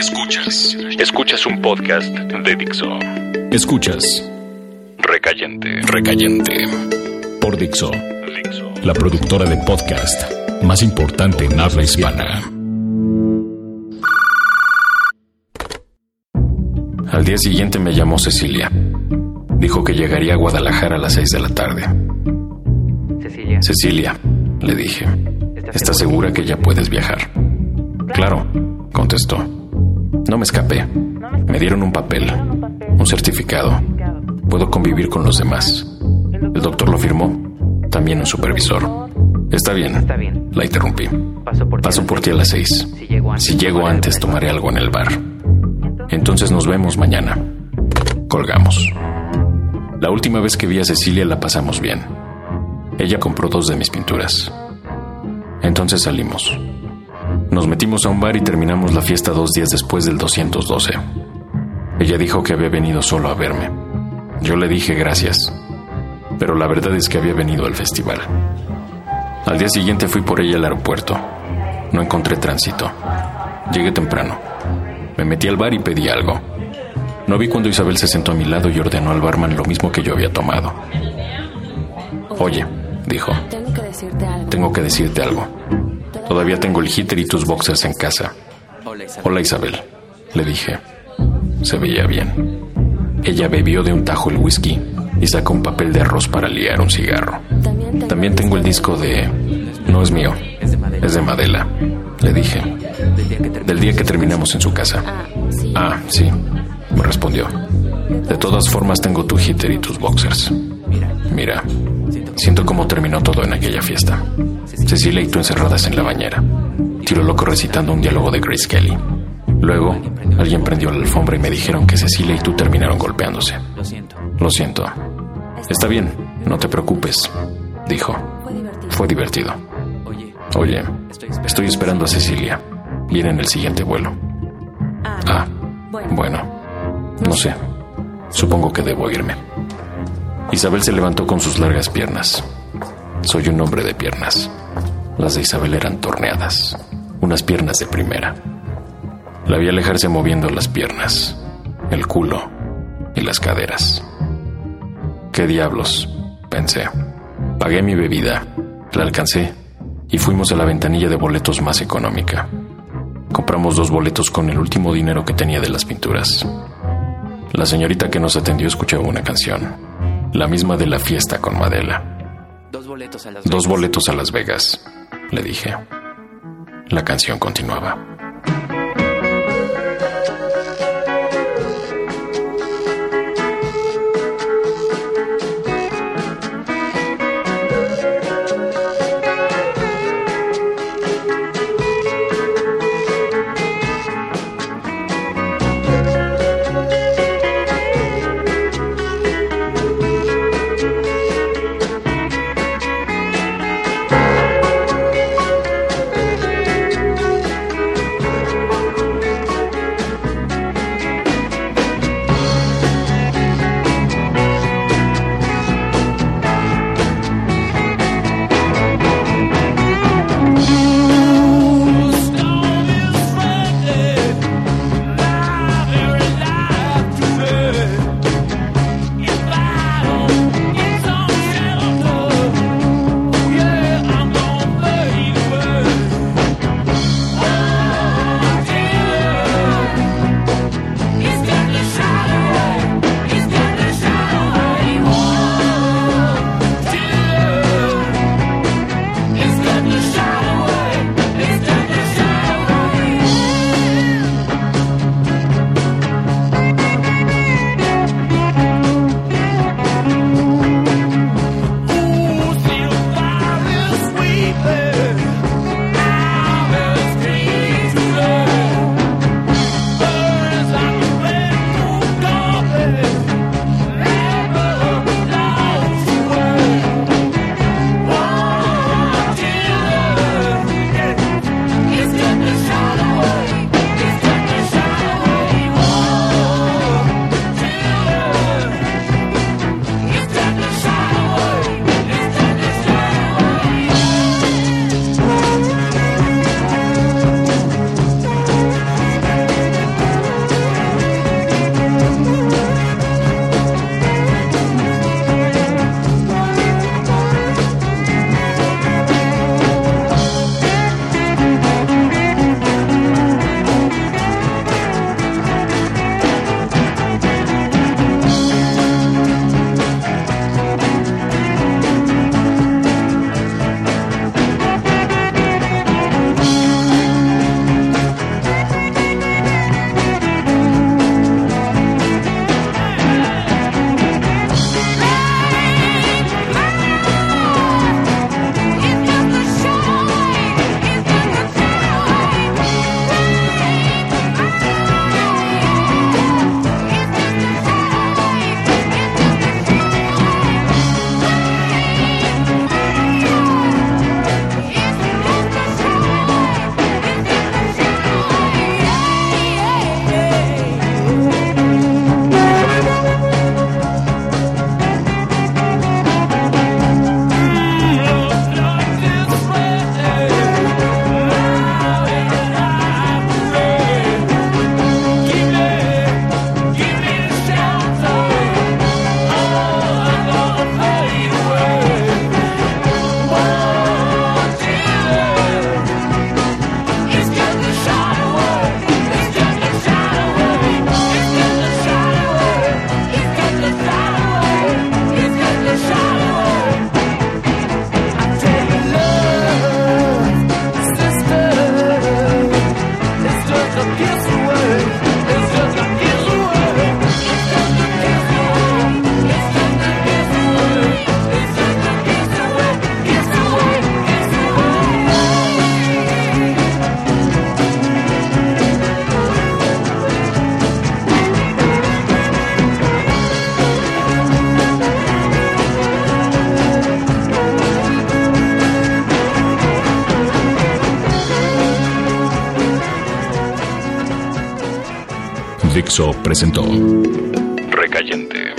Escuchas. Escuchas un podcast de Dixo. Escuchas. Recayente. Recayente. Por Dixo. La productora de podcast más importante en habla hispana. Al día siguiente me llamó Cecilia. Dijo que llegaría a Guadalajara a las seis de la tarde. Cecilia. Cecilia, le dije, ¿estás segura que ya puedes viajar? Claro, contestó. No me escapé. Me dieron un papel, un certificado. Puedo convivir con los demás. El doctor lo firmó. También un supervisor. Está bien. La interrumpí. Paso por ti, a las seis. Si llego antes, tomaré algo en el bar. Entonces nos vemos mañana. Colgamos. La última vez que vi a Cecilia la pasamos bien. Ella compró dos de mis pinturas. Entonces salimos. Nos metimos a un bar y terminamos la fiesta dos días después del 212. Ella dijo que había venido solo a verme. Yo le dije gracias, pero la verdad es que había venido al festival. Al día siguiente fui por ella al aeropuerto. No encontré tránsito. Llegué temprano. Me metí al bar y pedí algo. No vi cuando Isabel se sentó a mi lado y ordenó al barman lo mismo que yo había tomado. Oye, dijo, Tengo que decirte algo. tengo que decirte algo. Todavía tengo el hitter y tus boxers en casa. Hola Isabel, le dije. Se veía bien. Ella bebió de un tajo el whisky y sacó un papel de arroz para liar un cigarro. También tengo, el disco de... No es mío, es de Madela, le dije. Del día que terminamos en su casa. Ah, sí, me respondió. De todas formas tengo tu hitter y tus boxers. Mira, siento cómo terminó todo en aquella fiesta. Cecilia y tú encerradas en la bañera. Tiro loco recitando un diálogo de Grace Kelly. Luego, alguien prendió la alfombra y me dijeron que Cecilia y tú terminaron golpeándose. Lo siento. Lo siento. Está bien, no te preocupes, dijo. Fue divertido. Oye, estoy esperando. a Cecilia. Viene en el siguiente vuelo. Ah, Ah, bueno, no sé. Supongo que debo irme. Isabel se levantó con sus largas piernas. Soy un hombre de piernas. Las de Isabel eran torneadas, unas piernas de primera. La vi alejarse moviendo las piernas, el culo y las caderas. ¿Qué diablos? pensé. Pagué mi bebida, la alcancé y fuimos a la ventanilla de boletos más económica. Compramos dos boletos con el último dinero que tenía de las pinturas. La señorita que nos atendió escuchaba una canción, la misma de la fiesta con Madela. Dos boletos a las Dos Vegas. boletos a Las Vegas, le dije. La canción continuaba. Dixo presentó Recayente.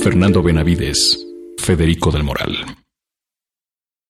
Fernando Benavides, Federico del Moral.